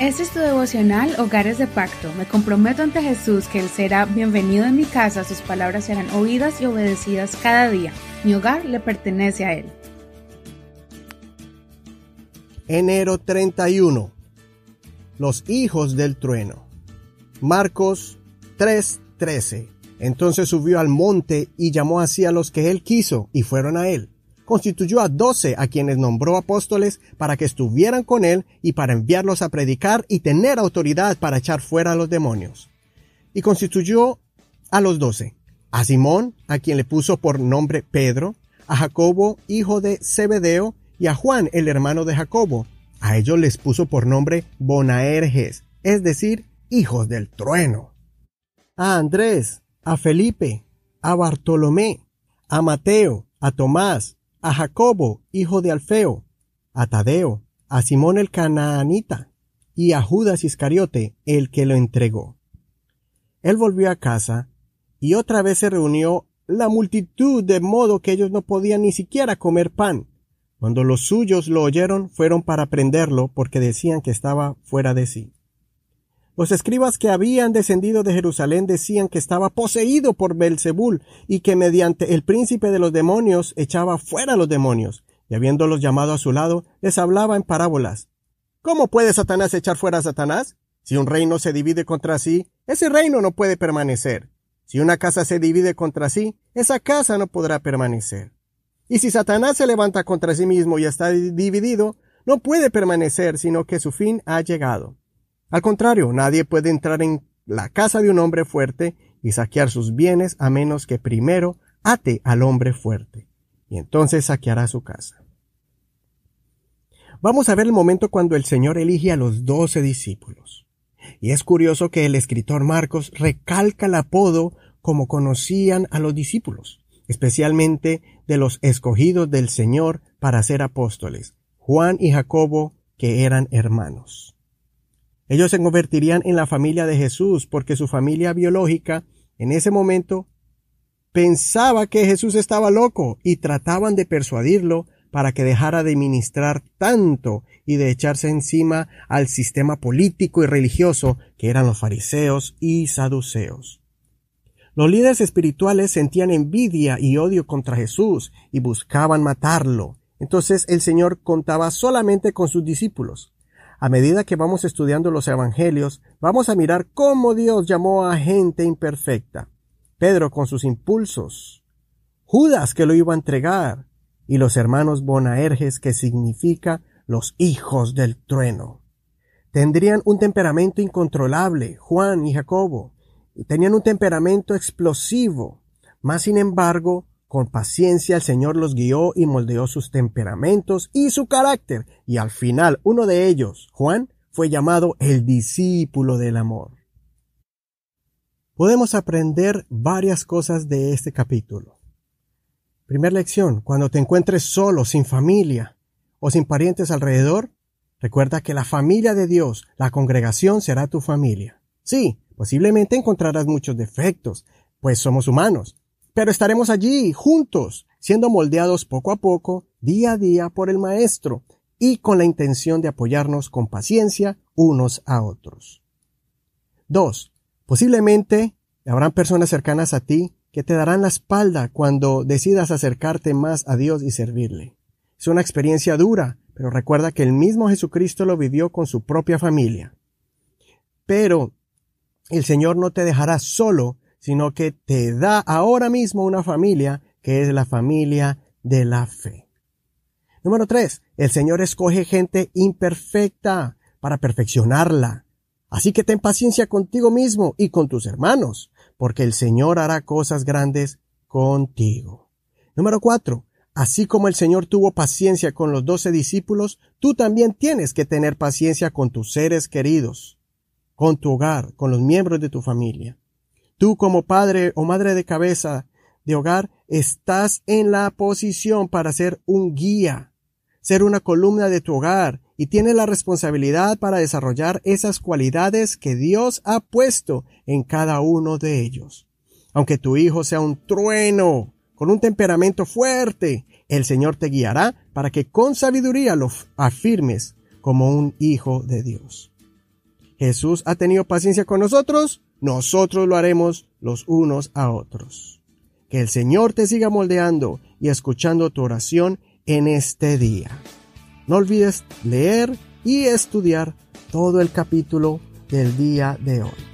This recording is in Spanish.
Este es tu devocional Hogares de Pacto. Me comprometo ante Jesús que Él será bienvenido en mi casa, sus palabras serán oídas y obedecidas cada día. Mi hogar le pertenece a Él. Enero 31. Los hijos del trueno. Marcos 3:13. Entonces subió al monte y llamó así a los que él quiso y fueron a él constituyó a doce a quienes nombró apóstoles para que estuvieran con él y para enviarlos a predicar y tener autoridad para echar fuera a los demonios. Y constituyó a los doce, a Simón, a quien le puso por nombre Pedro, a Jacobo, hijo de Zebedeo, y a Juan, el hermano de Jacobo. A ellos les puso por nombre Bonaerges, es decir, hijos del trueno. A Andrés, a Felipe, a Bartolomé, a Mateo, a Tomás, a Jacobo, hijo de Alfeo, a Tadeo, a Simón el Canaanita y a Judas Iscariote, el que lo entregó. Él volvió a casa y otra vez se reunió la multitud de modo que ellos no podían ni siquiera comer pan. Cuando los suyos lo oyeron, fueron para prenderlo porque decían que estaba fuera de sí. Los escribas que habían descendido de Jerusalén decían que estaba poseído por Belzebul y que mediante el príncipe de los demonios echaba fuera los demonios, y habiéndolos llamado a su lado, les hablaba en parábolas. ¿Cómo puede Satanás echar fuera a Satanás? Si un reino se divide contra sí, ese reino no puede permanecer. Si una casa se divide contra sí, esa casa no podrá permanecer. Y si Satanás se levanta contra sí mismo y está dividido, no puede permanecer, sino que su fin ha llegado. Al contrario, nadie puede entrar en la casa de un hombre fuerte y saquear sus bienes a menos que primero ate al hombre fuerte, y entonces saqueará su casa. Vamos a ver el momento cuando el Señor elige a los doce discípulos. Y es curioso que el escritor Marcos recalca el apodo como conocían a los discípulos, especialmente de los escogidos del Señor para ser apóstoles, Juan y Jacobo, que eran hermanos. Ellos se convertirían en la familia de Jesús porque su familia biológica en ese momento pensaba que Jesús estaba loco y trataban de persuadirlo para que dejara de ministrar tanto y de echarse encima al sistema político y religioso que eran los fariseos y saduceos. Los líderes espirituales sentían envidia y odio contra Jesús y buscaban matarlo. Entonces el Señor contaba solamente con sus discípulos. A medida que vamos estudiando los evangelios, vamos a mirar cómo Dios llamó a gente imperfecta. Pedro con sus impulsos, Judas que lo iba a entregar, y los hermanos Bonaerges que significa los hijos del trueno. Tendrían un temperamento incontrolable, Juan y Jacobo, y tenían un temperamento explosivo, mas sin embargo con paciencia el Señor los guió y moldeó sus temperamentos y su carácter, y al final uno de ellos, Juan, fue llamado el discípulo del amor. Podemos aprender varias cosas de este capítulo. Primera lección, cuando te encuentres solo, sin familia o sin parientes alrededor, recuerda que la familia de Dios, la congregación, será tu familia. Sí, posiblemente encontrarás muchos defectos, pues somos humanos, pero estaremos allí, juntos, siendo moldeados poco a poco, día a día, por el Maestro, y con la intención de apoyarnos con paciencia unos a otros. 2. Posiblemente habrán personas cercanas a ti que te darán la espalda cuando decidas acercarte más a Dios y servirle. Es una experiencia dura, pero recuerda que el mismo Jesucristo lo vivió con su propia familia. Pero el Señor no te dejará solo sino que te da ahora mismo una familia que es la familia de la fe. Número tres, el Señor escoge gente imperfecta para perfeccionarla. Así que ten paciencia contigo mismo y con tus hermanos, porque el Señor hará cosas grandes contigo. Número cuatro, así como el Señor tuvo paciencia con los doce discípulos, tú también tienes que tener paciencia con tus seres queridos, con tu hogar, con los miembros de tu familia. Tú como padre o madre de cabeza de hogar estás en la posición para ser un guía, ser una columna de tu hogar y tienes la responsabilidad para desarrollar esas cualidades que Dios ha puesto en cada uno de ellos. Aunque tu hijo sea un trueno, con un temperamento fuerte, el Señor te guiará para que con sabiduría lo afirmes como un hijo de Dios. Jesús ha tenido paciencia con nosotros, nosotros lo haremos los unos a otros. Que el Señor te siga moldeando y escuchando tu oración en este día. No olvides leer y estudiar todo el capítulo del día de hoy.